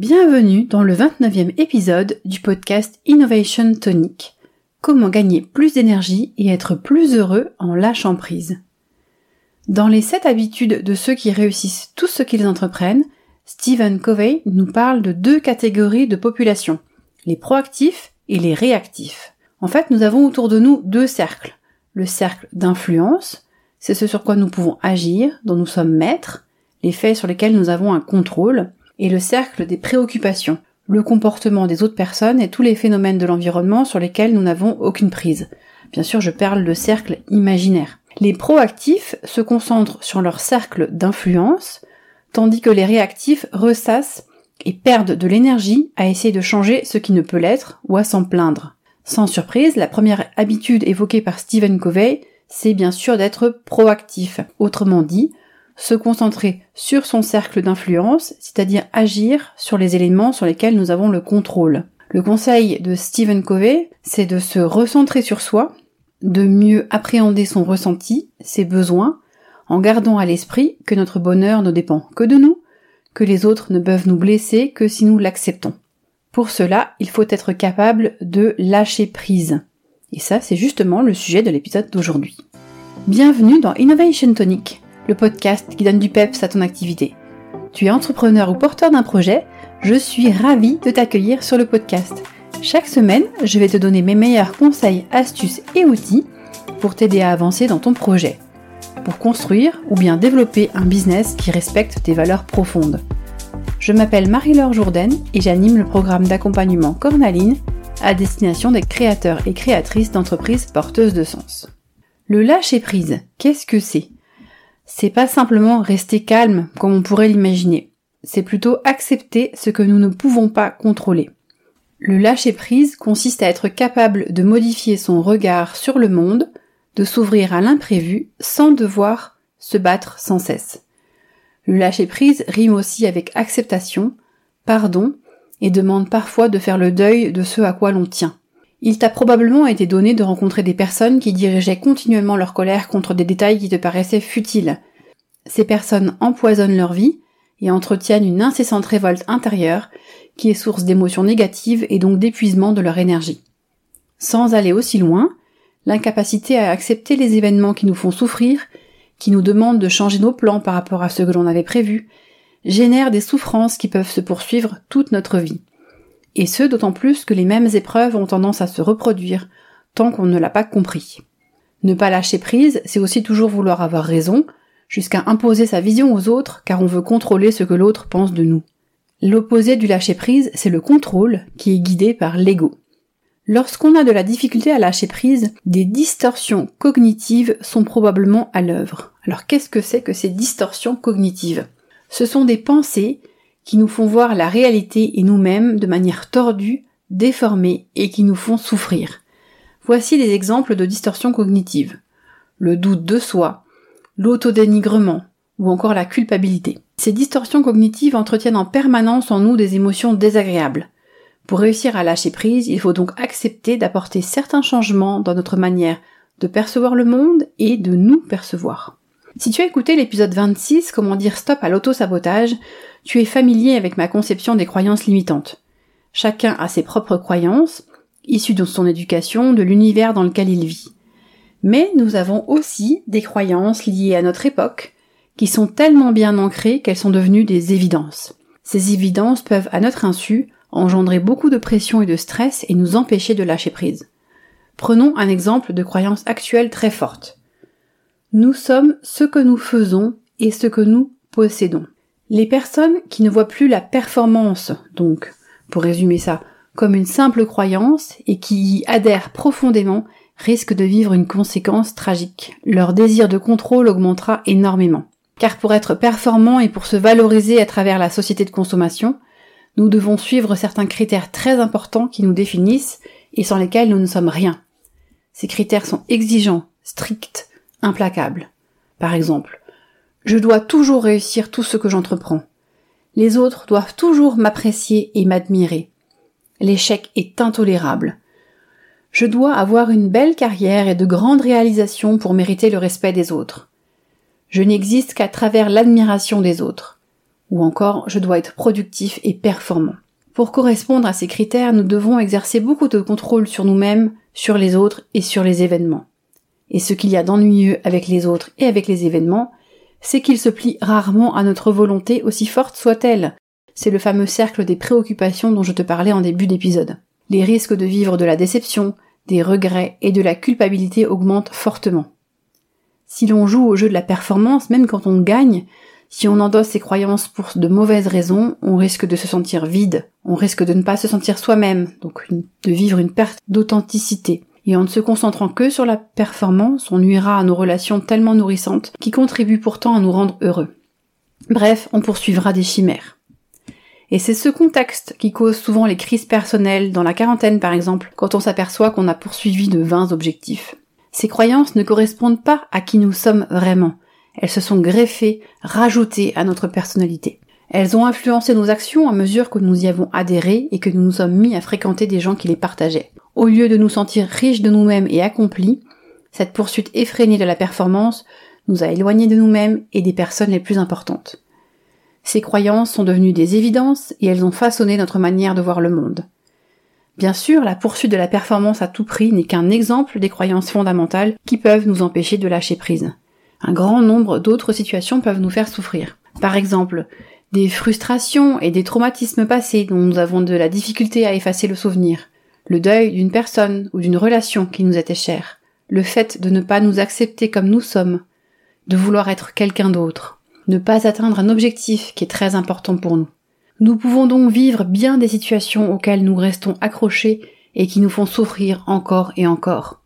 Bienvenue dans le 29e épisode du podcast Innovation Tonic. Comment gagner plus d'énergie et être plus heureux en lâchant prise. Dans les 7 habitudes de ceux qui réussissent tout ce qu'ils entreprennent, Stephen Covey nous parle de deux catégories de population, les proactifs et les réactifs. En fait, nous avons autour de nous deux cercles. Le cercle d'influence, c'est ce sur quoi nous pouvons agir, dont nous sommes maîtres, les faits sur lesquels nous avons un contrôle, et le cercle des préoccupations, le comportement des autres personnes et tous les phénomènes de l'environnement sur lesquels nous n'avons aucune prise. Bien sûr, je parle de cercle imaginaire. Les proactifs se concentrent sur leur cercle d'influence, tandis que les réactifs ressassent et perdent de l'énergie à essayer de changer ce qui ne peut l'être ou à s'en plaindre. Sans surprise, la première habitude évoquée par Stephen Covey, c'est bien sûr d'être proactif. Autrement dit, se concentrer sur son cercle d'influence, c'est-à-dire agir sur les éléments sur lesquels nous avons le contrôle. Le conseil de Stephen Covey, c'est de se recentrer sur soi, de mieux appréhender son ressenti, ses besoins, en gardant à l'esprit que notre bonheur ne dépend que de nous, que les autres ne peuvent nous blesser que si nous l'acceptons. Pour cela, il faut être capable de lâcher prise. Et ça, c'est justement le sujet de l'épisode d'aujourd'hui. Bienvenue dans Innovation Tonic, le podcast qui donne du peps à ton activité. Tu es entrepreneur ou porteur d'un projet, je suis ravie de t'accueillir sur le podcast. Chaque semaine, je vais te donner mes meilleurs conseils, astuces et outils pour t'aider à avancer dans ton projet, pour construire ou bien développer un business qui respecte tes valeurs profondes. Je m'appelle Marie-Laure Jourdain et j'anime le programme d'accompagnement Cornaline à destination des créateurs et créatrices d'entreprises porteuses de sens. Le lâcher prise, qu'est-ce que c'est? C'est pas simplement rester calme comme on pourrait l'imaginer. C'est plutôt accepter ce que nous ne pouvons pas contrôler. Le lâcher prise consiste à être capable de modifier son regard sur le monde, de s'ouvrir à l'imprévu sans devoir se battre sans cesse. Le lâcher prise rime aussi avec acceptation, pardon, et demande parfois de faire le deuil de ce à quoi l'on tient. Il t'a probablement été donné de rencontrer des personnes qui dirigeaient continuellement leur colère contre des détails qui te paraissaient futiles. Ces personnes empoisonnent leur vie et entretiennent une incessante révolte intérieure qui est source d'émotions négatives et donc d'épuisement de leur énergie. Sans aller aussi loin, l'incapacité à accepter les événements qui nous font souffrir, qui nous demandent de changer nos plans par rapport à ce que l'on avait prévu, génère des souffrances qui peuvent se poursuivre toute notre vie. Et ce, d'autant plus que les mêmes épreuves ont tendance à se reproduire, tant qu'on ne l'a pas compris. Ne pas lâcher prise, c'est aussi toujours vouloir avoir raison, jusqu'à imposer sa vision aux autres, car on veut contrôler ce que l'autre pense de nous. L'opposé du lâcher prise, c'est le contrôle, qui est guidé par l'ego. Lorsqu'on a de la difficulté à lâcher prise, des distorsions cognitives sont probablement à l'œuvre. Alors qu'est-ce que c'est que ces distorsions cognitives? Ce sont des pensées qui nous font voir la réalité et nous-mêmes de manière tordue, déformée et qui nous font souffrir. Voici des exemples de distorsions cognitives. Le doute de soi, l'autodénigrement ou encore la culpabilité. Ces distorsions cognitives entretiennent en permanence en nous des émotions désagréables. Pour réussir à lâcher prise, il faut donc accepter d'apporter certains changements dans notre manière de percevoir le monde et de nous percevoir. Si tu as écouté l'épisode 26, comment dire stop à l'auto-sabotage, tu es familier avec ma conception des croyances limitantes. Chacun a ses propres croyances, issues de son éducation, de l'univers dans lequel il vit. Mais nous avons aussi des croyances liées à notre époque, qui sont tellement bien ancrées qu'elles sont devenues des évidences. Ces évidences peuvent, à notre insu, engendrer beaucoup de pression et de stress et nous empêcher de lâcher prise. Prenons un exemple de croyance actuelle très forte. Nous sommes ce que nous faisons et ce que nous possédons. Les personnes qui ne voient plus la performance, donc, pour résumer ça, comme une simple croyance et qui y adhèrent profondément risquent de vivre une conséquence tragique. Leur désir de contrôle augmentera énormément. Car pour être performant et pour se valoriser à travers la société de consommation, nous devons suivre certains critères très importants qui nous définissent et sans lesquels nous ne sommes rien. Ces critères sont exigeants, stricts, implacables. Par exemple, je dois toujours réussir tout ce que j'entreprends. Les autres doivent toujours m'apprécier et m'admirer. L'échec est intolérable. Je dois avoir une belle carrière et de grandes réalisations pour mériter le respect des autres. Je n'existe qu'à travers l'admiration des autres. ou encore je dois être productif et performant. Pour correspondre à ces critères, nous devons exercer beaucoup de contrôle sur nous-mêmes, sur les autres et sur les événements. Et ce qu'il y a d'ennuyeux avec les autres et avec les événements, c'est qu'ils se plient rarement à notre volonté aussi forte soit-elle. C'est le fameux cercle des préoccupations dont je te parlais en début d'épisode. Les risques de vivre de la déception, des regrets et de la culpabilité augmentent fortement. Si l'on joue au jeu de la performance, même quand on gagne, si on endosse ses croyances pour de mauvaises raisons, on risque de se sentir vide, on risque de ne pas se sentir soi-même, donc de vivre une perte d'authenticité. Et en ne se concentrant que sur la performance, on nuira à nos relations tellement nourrissantes qui contribuent pourtant à nous rendre heureux. Bref, on poursuivra des chimères. Et c'est ce contexte qui cause souvent les crises personnelles, dans la quarantaine par exemple, quand on s'aperçoit qu'on a poursuivi de vains objectifs. Ces croyances ne correspondent pas à qui nous sommes vraiment. Elles se sont greffées, rajoutées à notre personnalité. Elles ont influencé nos actions à mesure que nous y avons adhéré et que nous nous sommes mis à fréquenter des gens qui les partageaient. Au lieu de nous sentir riches de nous-mêmes et accomplis, cette poursuite effrénée de la performance nous a éloignés de nous-mêmes et des personnes les plus importantes. Ces croyances sont devenues des évidences et elles ont façonné notre manière de voir le monde. Bien sûr, la poursuite de la performance à tout prix n'est qu'un exemple des croyances fondamentales qui peuvent nous empêcher de lâcher prise. Un grand nombre d'autres situations peuvent nous faire souffrir. Par exemple, des frustrations et des traumatismes passés dont nous avons de la difficulté à effacer le souvenir, le deuil d'une personne ou d'une relation qui nous était chère, le fait de ne pas nous accepter comme nous sommes, de vouloir être quelqu'un d'autre, ne pas atteindre un objectif qui est très important pour nous. Nous pouvons donc vivre bien des situations auxquelles nous restons accrochés et qui nous font souffrir encore et encore.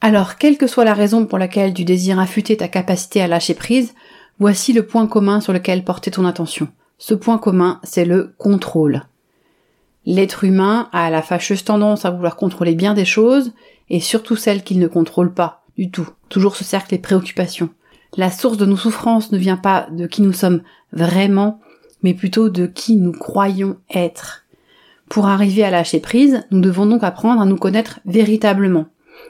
Alors, quelle que soit la raison pour laquelle tu désires affûter ta capacité à lâcher prise, voici le point commun sur lequel porter ton attention. Ce point commun, c'est le contrôle. L'être humain a la fâcheuse tendance à vouloir contrôler bien des choses, et surtout celles qu'il ne contrôle pas, du tout. Toujours ce cercle les préoccupations la source de nos souffrances ne vient pas de qui nous sommes vraiment, mais plutôt de qui nous croyons être. Pour arriver à lâcher prise, nous devons donc apprendre à nous connaître véritablement.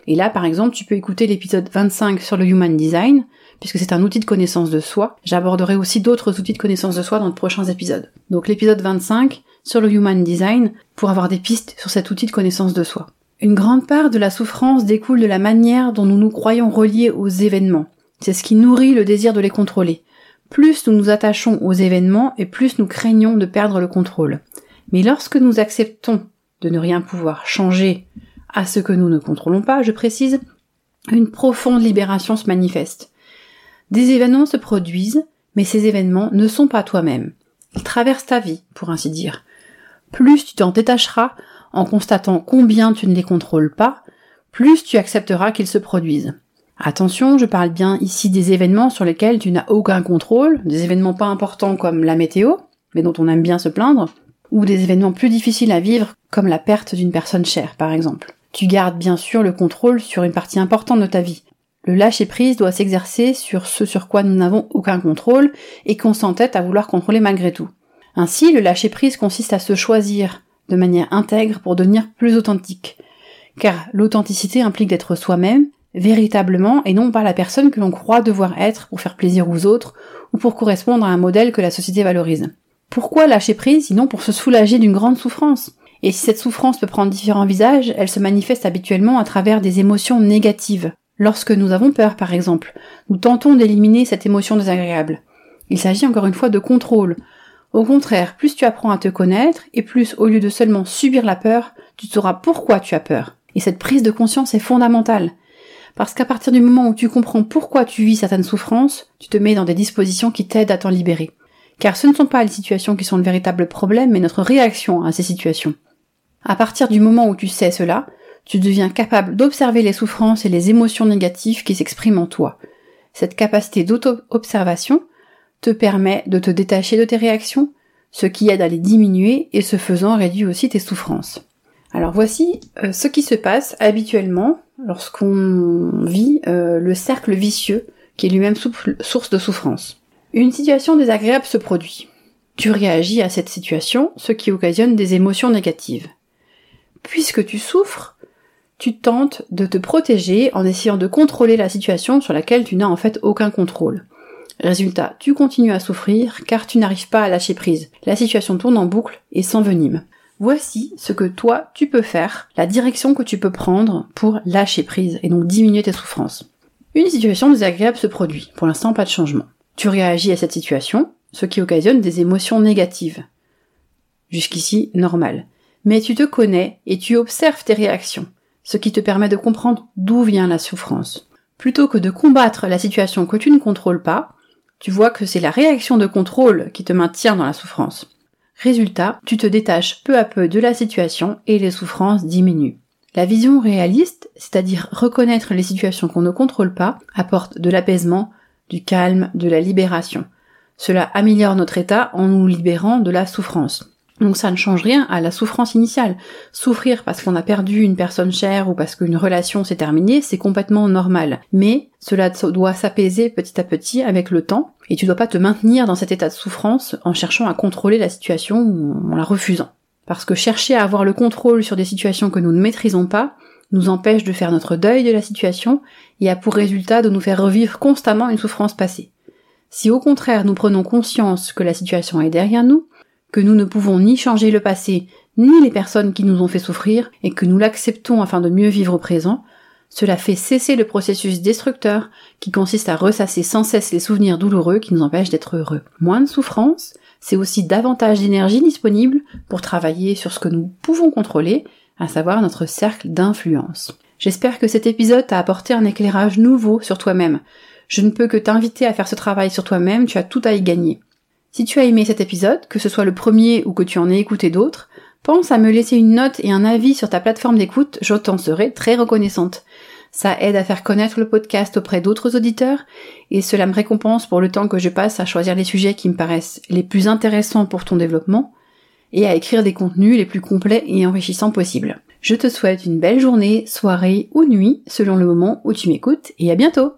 Et là, par exemple, tu peux écouter l'épisode 25 sur le Human Design, puisque c'est un outil de connaissance de soi. J'aborderai aussi d'autres outils de connaissance de soi dans de prochains épisodes. Donc l'épisode 25 sur le Human Design pour avoir des pistes sur cet outil de connaissance de soi. Une grande part de la souffrance découle de la manière dont nous nous croyons reliés aux événements. C'est ce qui nourrit le désir de les contrôler. Plus nous nous attachons aux événements et plus nous craignons de perdre le contrôle. Mais lorsque nous acceptons de ne rien pouvoir changer à ce que nous ne contrôlons pas, je précise, une profonde libération se manifeste. Des événements se produisent, mais ces événements ne sont pas toi-même. Ils traversent ta vie, pour ainsi dire. Plus tu t'en détacheras en constatant combien tu ne les contrôles pas, plus tu accepteras qu'ils se produisent. Attention, je parle bien ici des événements sur lesquels tu n'as aucun contrôle, des événements pas importants comme la météo, mais dont on aime bien se plaindre, ou des événements plus difficiles à vivre comme la perte d'une personne chère, par exemple. Tu gardes bien sûr le contrôle sur une partie importante de ta vie. Le lâcher-prise doit s'exercer sur ce sur quoi nous n'avons aucun contrôle et qu'on s'entête à vouloir contrôler malgré tout. Ainsi, le lâcher-prise consiste à se choisir de manière intègre pour devenir plus authentique. Car l'authenticité implique d'être soi-même, véritablement et non pas la personne que l'on croit devoir être pour faire plaisir aux autres ou pour correspondre à un modèle que la société valorise. Pourquoi lâcher prise sinon pour se soulager d'une grande souffrance? Et si cette souffrance peut prendre différents visages, elle se manifeste habituellement à travers des émotions négatives. Lorsque nous avons peur par exemple, nous tentons d'éliminer cette émotion désagréable. Il s'agit encore une fois de contrôle. Au contraire, plus tu apprends à te connaître, et plus au lieu de seulement subir la peur, tu sauras pourquoi tu as peur. Et cette prise de conscience est fondamentale. Parce qu'à partir du moment où tu comprends pourquoi tu vis certaines souffrances, tu te mets dans des dispositions qui t'aident à t'en libérer. Car ce ne sont pas les situations qui sont le véritable problème, mais notre réaction à ces situations. À partir du moment où tu sais cela, tu deviens capable d'observer les souffrances et les émotions négatives qui s'expriment en toi. Cette capacité d'auto-observation te permet de te détacher de tes réactions, ce qui aide à les diminuer et ce faisant réduit aussi tes souffrances. Alors voici euh, ce qui se passe habituellement lorsqu'on vit euh, le cercle vicieux qui est lui-même source de souffrance. Une situation désagréable se produit. Tu réagis à cette situation, ce qui occasionne des émotions négatives. Puisque tu souffres, tu tentes de te protéger en essayant de contrôler la situation sur laquelle tu n'as en fait aucun contrôle. Résultat, tu continues à souffrir car tu n'arrives pas à lâcher prise. La situation tourne en boucle et s'envenime. Voici ce que toi tu peux faire, la direction que tu peux prendre pour lâcher prise et donc diminuer tes souffrances. Une situation désagréable se produit, pour l'instant pas de changement. Tu réagis à cette situation, ce qui occasionne des émotions négatives. Jusqu'ici, normal. Mais tu te connais et tu observes tes réactions, ce qui te permet de comprendre d'où vient la souffrance. Plutôt que de combattre la situation que tu ne contrôles pas, tu vois que c'est la réaction de contrôle qui te maintient dans la souffrance. Résultat, tu te détaches peu à peu de la situation et les souffrances diminuent. La vision réaliste, c'est-à-dire reconnaître les situations qu'on ne contrôle pas, apporte de l'apaisement, du calme, de la libération. Cela améliore notre état en nous libérant de la souffrance. Donc ça ne change rien à la souffrance initiale. Souffrir parce qu'on a perdu une personne chère ou parce qu'une relation s'est terminée, c'est complètement normal. Mais cela doit s'apaiser petit à petit avec le temps, et tu dois pas te maintenir dans cet état de souffrance en cherchant à contrôler la situation ou en la refusant. Parce que chercher à avoir le contrôle sur des situations que nous ne maîtrisons pas nous empêche de faire notre deuil de la situation et a pour résultat de nous faire revivre constamment une souffrance passée. Si au contraire nous prenons conscience que la situation est derrière nous, que nous ne pouvons ni changer le passé, ni les personnes qui nous ont fait souffrir, et que nous l'acceptons afin de mieux vivre au présent, cela fait cesser le processus destructeur qui consiste à ressasser sans cesse les souvenirs douloureux qui nous empêchent d'être heureux. Moins de souffrance, c'est aussi davantage d'énergie disponible pour travailler sur ce que nous pouvons contrôler, à savoir notre cercle d'influence. J'espère que cet épisode t'a apporté un éclairage nouveau sur toi-même. Je ne peux que t'inviter à faire ce travail sur toi-même, tu as tout à y gagner. Si tu as aimé cet épisode, que ce soit le premier ou que tu en aies écouté d'autres, pense à me laisser une note et un avis sur ta plateforme d'écoute, je t'en serai très reconnaissante. Ça aide à faire connaître le podcast auprès d'autres auditeurs et cela me récompense pour le temps que je passe à choisir les sujets qui me paraissent les plus intéressants pour ton développement et à écrire des contenus les plus complets et enrichissants possibles. Je te souhaite une belle journée, soirée ou nuit selon le moment où tu m'écoutes et à bientôt